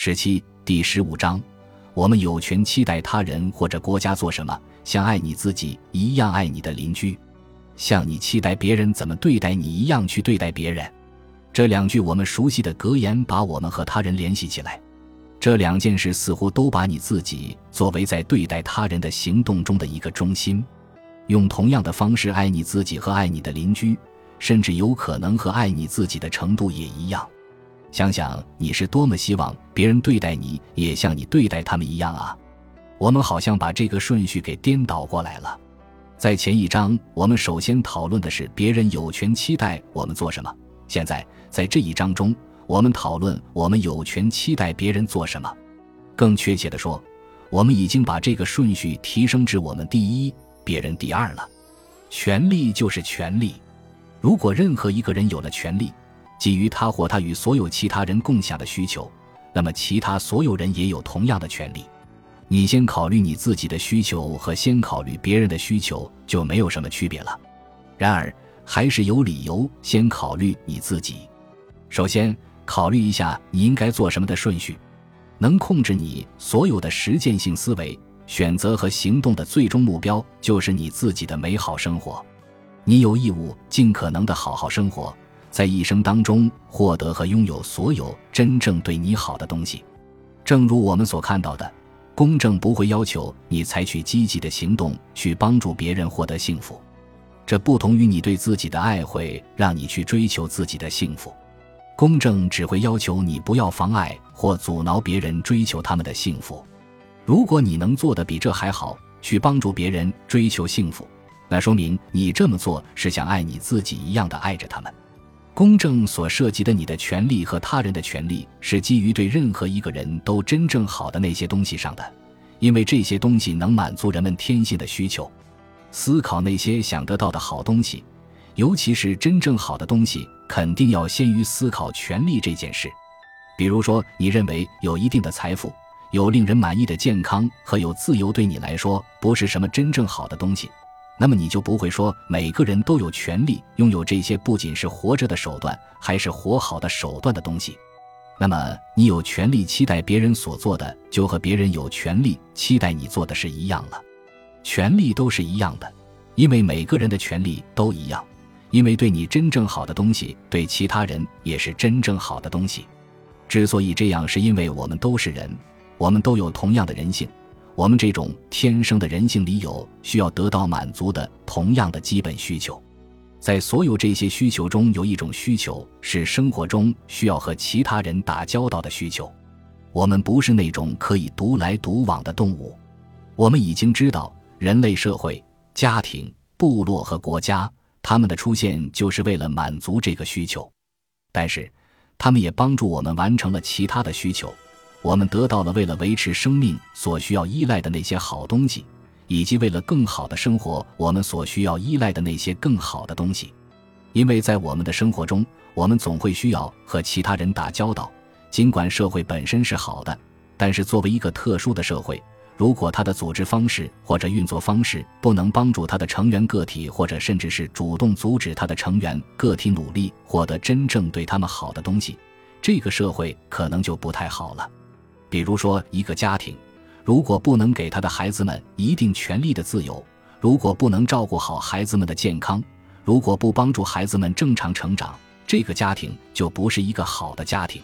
十七第十五章，我们有权期待他人或者国家做什么，像爱你自己一样爱你的邻居，像你期待别人怎么对待你一样去对待别人。这两句我们熟悉的格言，把我们和他人联系起来。这两件事似乎都把你自己作为在对待他人的行动中的一个中心。用同样的方式爱你自己和爱你的邻居，甚至有可能和爱你自己的程度也一样。想想你是多么希望别人对待你也像你对待他们一样啊！我们好像把这个顺序给颠倒过来了。在前一章，我们首先讨论的是别人有权期待我们做什么。现在，在这一章中，我们讨论我们有权期待别人做什么。更确切地说，我们已经把这个顺序提升至我们第一，别人第二了。权利就是权利。如果任何一个人有了权利，基于他或他与所有其他人共享的需求，那么其他所有人也有同样的权利。你先考虑你自己的需求和先考虑别人的需求就没有什么区别了。然而，还是有理由先考虑你自己。首先，考虑一下你应该做什么的顺序。能控制你所有的实践性思维、选择和行动的最终目标，就是你自己的美好生活。你有义务尽可能的好好生活，在一生当中获得和拥有所有真正对你好的东西。正如我们所看到的，公正不会要求你采取积极的行动去帮助别人获得幸福。这不同于你对自己的爱会让你去追求自己的幸福，公正只会要求你不要妨碍或阻挠别人追求他们的幸福。如果你能做的比这还好，去帮助别人追求幸福，那说明你这么做是像爱你自己一样的爱着他们。公正所涉及的你的权利和他人的权利，是基于对任何一个人都真正好的那些东西上的，因为这些东西能满足人们天性的需求。思考那些想得到的好东西，尤其是真正好的东西，肯定要先于思考权利这件事。比如说，你认为有一定的财富、有令人满意的健康和有自由对你来说不是什么真正好的东西，那么你就不会说每个人都有权利拥有这些不仅是活着的手段，还是活好的手段的东西。那么，你有权利期待别人所做的，就和别人有权利期待你做的是一样了。权利都是一样的，因为每个人的权利都一样，因为对你真正好的东西，对其他人也是真正好的东西。之所以这样，是因为我们都是人，我们都有同样的人性，我们这种天生的人性里有需要得到满足的同样的基本需求。在所有这些需求中，有一种需求是生活中需要和其他人打交道的需求。我们不是那种可以独来独往的动物，我们已经知道。人类社会、家庭、部落和国家，他们的出现就是为了满足这个需求，但是，他们也帮助我们完成了其他的需求。我们得到了为了维持生命所需要依赖的那些好东西，以及为了更好的生活我们所需要依赖的那些更好的东西。因为在我们的生活中，我们总会需要和其他人打交道。尽管社会本身是好的，但是作为一个特殊的社会。如果他的组织方式或者运作方式不能帮助他的成员个体，或者甚至是主动阻止他的成员个体努力获得真正对他们好的东西，这个社会可能就不太好了。比如说，一个家庭如果不能给他的孩子们一定权利的自由，如果不能照顾好孩子们的健康，如果不帮助孩子们正常成长，这个家庭就不是一个好的家庭。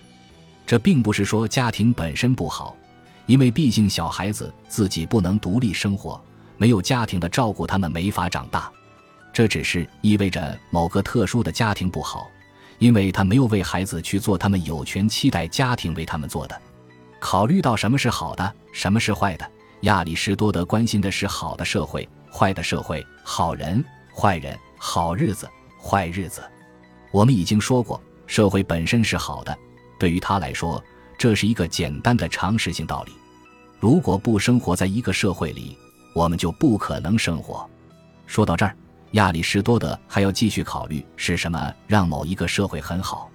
这并不是说家庭本身不好。因为毕竟小孩子自己不能独立生活，没有家庭的照顾，他们没法长大。这只是意味着某个特殊的家庭不好，因为他没有为孩子去做他们有权期待家庭为他们做的。考虑到什么是好的，什么是坏的，亚里士多德关心的是好的社会、坏的社会、好人、坏人、好日子、坏日子。我们已经说过，社会本身是好的，对于他来说。这是一个简单的常识性道理。如果不生活在一个社会里，我们就不可能生活。说到这儿，亚里士多德还要继续考虑是什么让某一个社会很好，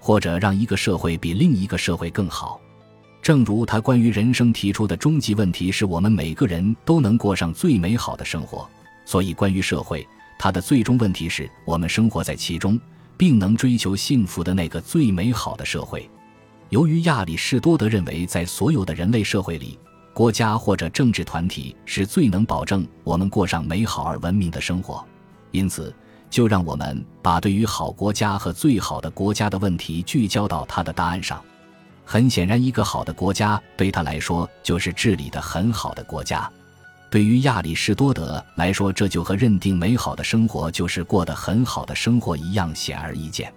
或者让一个社会比另一个社会更好。正如他关于人生提出的终极问题是我们每个人都能过上最美好的生活，所以关于社会，他的最终问题是我们生活在其中，并能追求幸福的那个最美好的社会。由于亚里士多德认为，在所有的人类社会里，国家或者政治团体是最能保证我们过上美好而文明的生活，因此，就让我们把对于好国家和最好的国家的问题聚焦到他的答案上。很显然，一个好的国家对他来说就是治理的很好的国家。对于亚里士多德来说，这就和认定美好的生活就是过得很好的生活一样显而易见。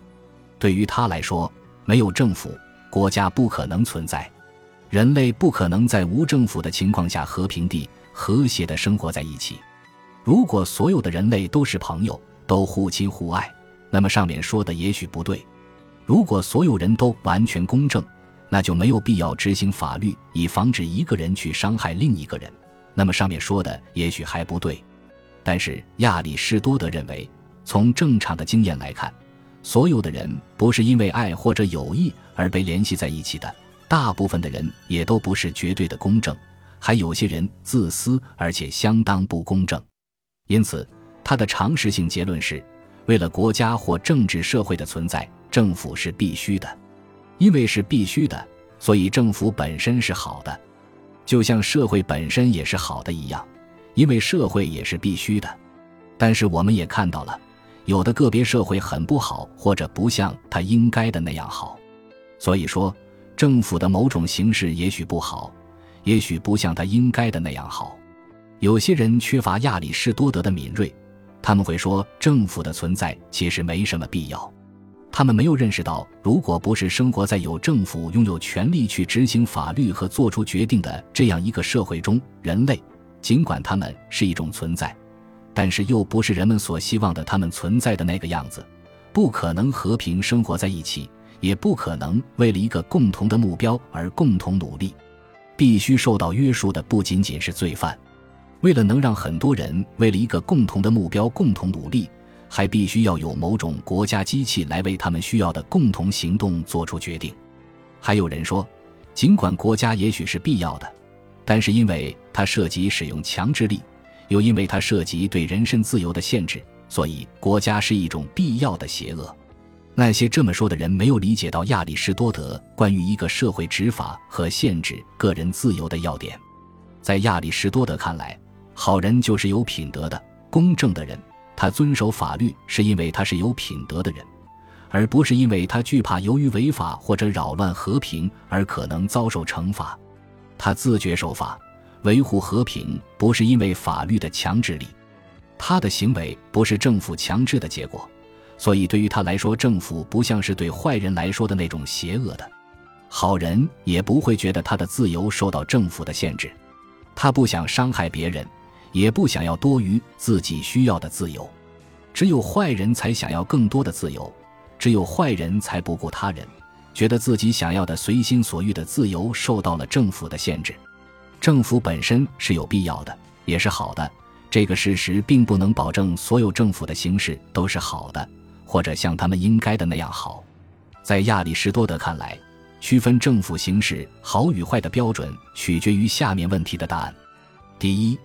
对于他来说，没有政府。国家不可能存在，人类不可能在无政府的情况下和平地、和谐的生活在一起。如果所有的人类都是朋友，都互亲互爱，那么上面说的也许不对。如果所有人都完全公正，那就没有必要执行法律以防止一个人去伤害另一个人，那么上面说的也许还不对。但是亚里士多德认为，从正常的经验来看。所有的人不是因为爱或者友谊而被联系在一起的，大部分的人也都不是绝对的公正，还有些人自私而且相当不公正。因此，他的常识性结论是：为了国家或政治社会的存在，政府是必须的。因为是必须的，所以政府本身是好的，就像社会本身也是好的一样，因为社会也是必须的。但是，我们也看到了。有的个别社会很不好，或者不像他应该的那样好，所以说政府的某种形式也许不好，也许不像他应该的那样好。有些人缺乏亚里士多德的敏锐，他们会说政府的存在其实没什么必要。他们没有认识到，如果不是生活在有政府拥有权力去执行法律和做出决定的这样一个社会中，人类尽管他们是一种存在。但是又不是人们所希望的，他们存在的那个样子，不可能和平生活在一起，也不可能为了一个共同的目标而共同努力。必须受到约束的不仅仅是罪犯，为了能让很多人为了一个共同的目标共同努力，还必须要有某种国家机器来为他们需要的共同行动做出决定。还有人说，尽管国家也许是必要的，但是因为它涉及使用强制力。又因为它涉及对人身自由的限制，所以国家是一种必要的邪恶。那些这么说的人没有理解到亚里士多德关于一个社会执法和限制个人自由的要点。在亚里士多德看来，好人就是有品德的、公正的人。他遵守法律是因为他是有品德的人，而不是因为他惧怕由于违法或者扰乱和平而可能遭受惩罚。他自觉守法。维护和平不是因为法律的强制力，他的行为不是政府强制的结果，所以对于他来说，政府不像是对坏人来说的那种邪恶的。好人也不会觉得他的自由受到政府的限制，他不想伤害别人，也不想要多于自己需要的自由。只有坏人才想要更多的自由，只有坏人才不顾他人，觉得自己想要的随心所欲的自由受到了政府的限制。政府本身是有必要的，也是好的。这个事实并不能保证所有政府的形式都是好的，或者像他们应该的那样好。在亚里士多德看来，区分政府形式好与坏的标准取决于下面问题的答案：第一，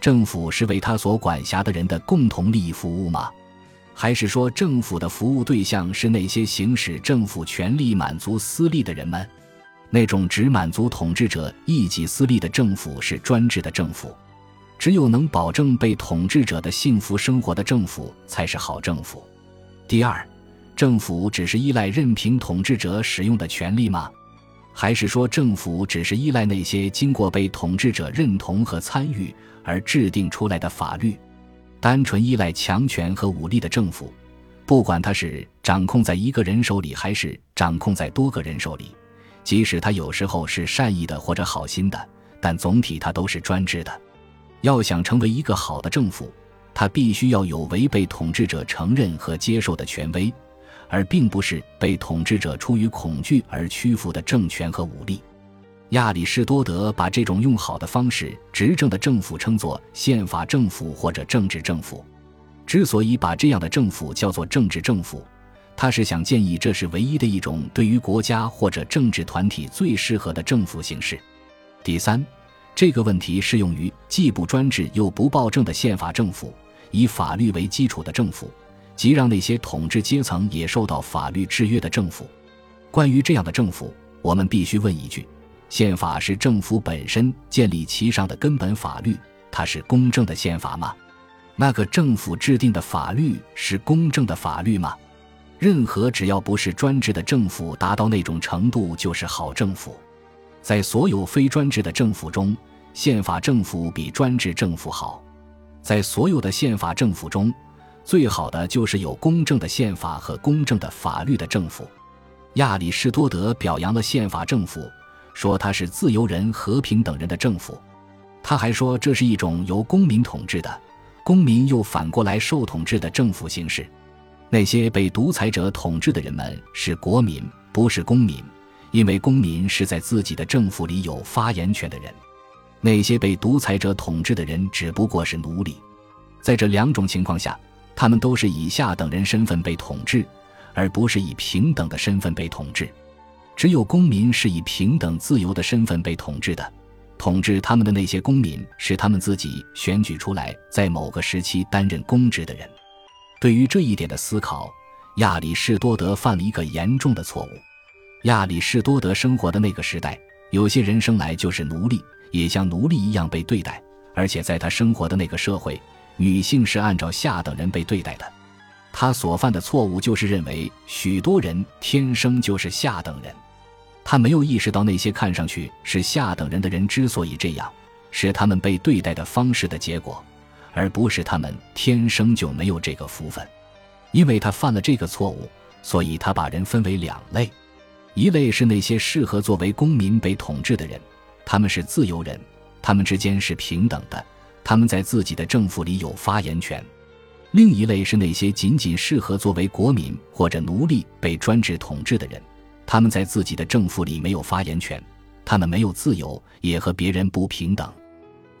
政府是为他所管辖的人的共同利益服务吗？还是说政府的服务对象是那些行使政府权力满足私利的人们？那种只满足统治者一己私利的政府是专制的政府，只有能保证被统治者的幸福生活的政府才是好政府。第二，政府只是依赖任凭统治者使用的权利吗？还是说政府只是依赖那些经过被统治者认同和参与而制定出来的法律？单纯依赖强权和武力的政府，不管它是掌控在一个人手里，还是掌控在多个人手里。即使他有时候是善意的或者好心的，但总体他都是专制的。要想成为一个好的政府，他必须要有违背统治者承认和接受的权威，而并不是被统治者出于恐惧而屈服的政权和武力。亚里士多德把这种用好的方式执政的政府称作宪法政府或者政治政府。之所以把这样的政府叫做政治政府。他是想建议，这是唯一的一种对于国家或者政治团体最适合的政府形式。第三，这个问题适用于既不专制又不暴政的宪法政府，以法律为基础的政府，即让那些统治阶层也受到法律制约的政府。关于这样的政府，我们必须问一句：宪法是政府本身建立其上的根本法律，它是公正的宪法吗？那个政府制定的法律是公正的法律吗？任何只要不是专制的政府达到那种程度就是好政府。在所有非专制的政府中，宪法政府比专制政府好。在所有的宪法政府中，最好的就是有公正的宪法和公正的法律的政府。亚里士多德表扬了宪法政府，说他是自由人和平等人的政府。他还说这是一种由公民统治的，公民又反过来受统治的政府形式。那些被独裁者统治的人们是国民，不是公民，因为公民是在自己的政府里有发言权的人。那些被独裁者统治的人只不过是奴隶。在这两种情况下，他们都是以下等人身份被统治，而不是以平等的身份被统治。只有公民是以平等自由的身份被统治的，统治他们的那些公民是他们自己选举出来，在某个时期担任公职的人。对于这一点的思考，亚里士多德犯了一个严重的错误。亚里士多德生活的那个时代，有些人生来就是奴隶，也像奴隶一样被对待。而且在他生活的那个社会，女性是按照下等人被对待的。他所犯的错误就是认为许多人天生就是下等人。他没有意识到那些看上去是下等人的人之所以这样，是他们被对待的方式的结果。而不是他们天生就没有这个福分，因为他犯了这个错误，所以他把人分为两类：一类是那些适合作为公民被统治的人，他们是自由人，他们之间是平等的，他们在自己的政府里有发言权；另一类是那些仅仅适合作为国民或者奴隶被专制统治的人，他们在自己的政府里没有发言权，他们没有自由，也和别人不平等。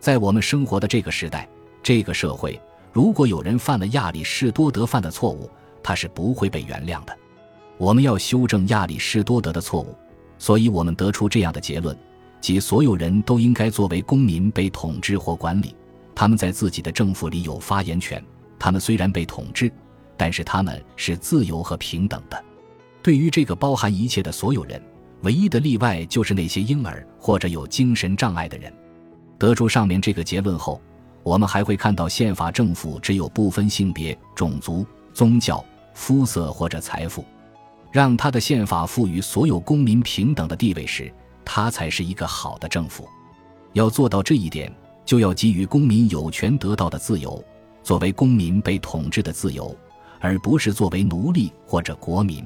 在我们生活的这个时代。这个社会，如果有人犯了亚里士多德犯的错误，他是不会被原谅的。我们要修正亚里士多德的错误，所以我们得出这样的结论：即所有人都应该作为公民被统治或管理，他们在自己的政府里有发言权。他们虽然被统治，但是他们是自由和平等的。对于这个包含一切的所有人，唯一的例外就是那些婴儿或者有精神障碍的人。得出上面这个结论后。我们还会看到，宪法政府只有不分性别、种族、宗教、肤色或者财富，让他的宪法赋予所有公民平等的地位时，他才是一个好的政府。要做到这一点，就要给予公民有权得到的自由，作为公民被统治的自由，而不是作为奴隶或者国民。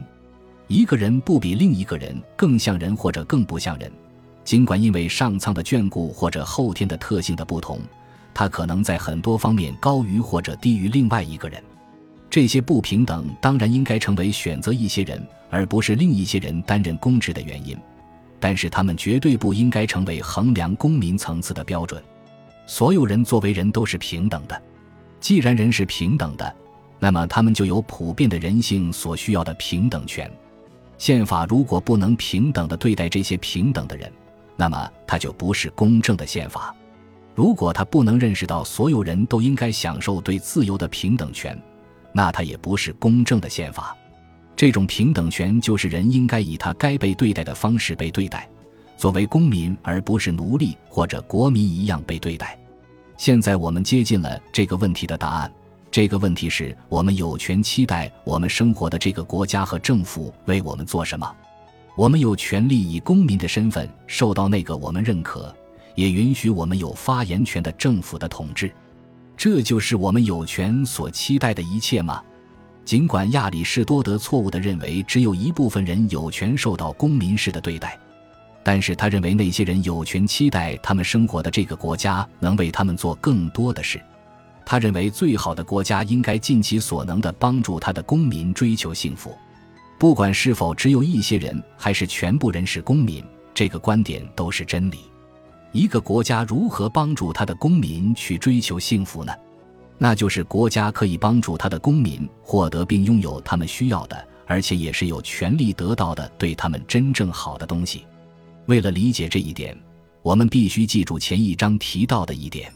一个人不比另一个人更像人或者更不像人，尽管因为上苍的眷顾或者后天的特性的不同。他可能在很多方面高于或者低于另外一个人，这些不平等当然应该成为选择一些人而不是另一些人担任公职的原因，但是他们绝对不应该成为衡量公民层次的标准。所有人作为人都是平等的，既然人是平等的，那么他们就有普遍的人性所需要的平等权。宪法如果不能平等的对待这些平等的人，那么它就不是公正的宪法。如果他不能认识到所有人都应该享受对自由的平等权，那他也不是公正的宪法。这种平等权就是人应该以他该被对待的方式被对待，作为公民而不是奴隶或者国民一样被对待。现在我们接近了这个问题的答案。这个问题是我们有权期待我们生活的这个国家和政府为我们做什么。我们有权利以公民的身份受到那个我们认可。也允许我们有发言权的政府的统治，这就是我们有权所期待的一切吗？尽管亚里士多德错误地认为只有一部分人有权受到公民式的对待，但是他认为那些人有权期待他们生活的这个国家能为他们做更多的事。他认为最好的国家应该尽其所能地帮助他的公民追求幸福，不管是否只有一些人还是全部人是公民，这个观点都是真理。一个国家如何帮助他的公民去追求幸福呢？那就是国家可以帮助他的公民获得并拥有他们需要的，而且也是有权利得到的对他们真正好的东西。为了理解这一点，我们必须记住前一章提到的一点：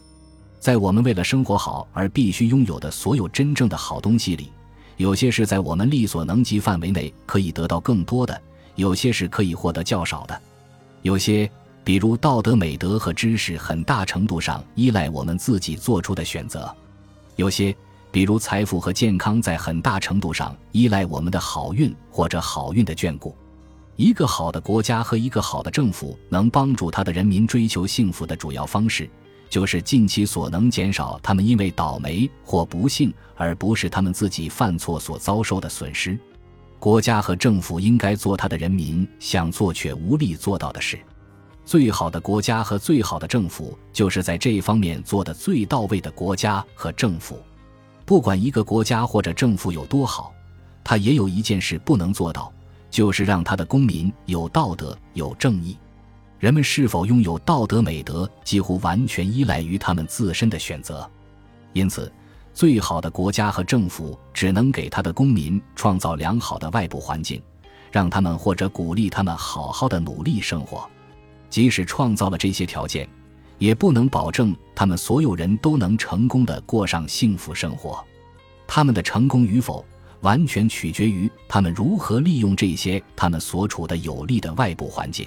在我们为了生活好而必须拥有的所有真正的好东西里，有些是在我们力所能及范围内可以得到更多的，有些是可以获得较少的。有些，比如道德美德和知识，很大程度上依赖我们自己做出的选择；有些，比如财富和健康，在很大程度上依赖我们的好运或者好运的眷顾。一个好的国家和一个好的政府能帮助他的人民追求幸福的主要方式，就是尽其所能减少他们因为倒霉或不幸而不是他们自己犯错所遭受的损失。国家和政府应该做他的人民想做却无力做到的事。最好的国家和最好的政府，就是在这一方面做的最到位的国家和政府。不管一个国家或者政府有多好，他也有一件事不能做到，就是让他的公民有道德、有正义。人们是否拥有道德美德，几乎完全依赖于他们自身的选择。因此。最好的国家和政府只能给他的公民创造良好的外部环境，让他们或者鼓励他们好好的努力生活。即使创造了这些条件，也不能保证他们所有人都能成功的过上幸福生活。他们的成功与否，完全取决于他们如何利用这些他们所处的有利的外部环境。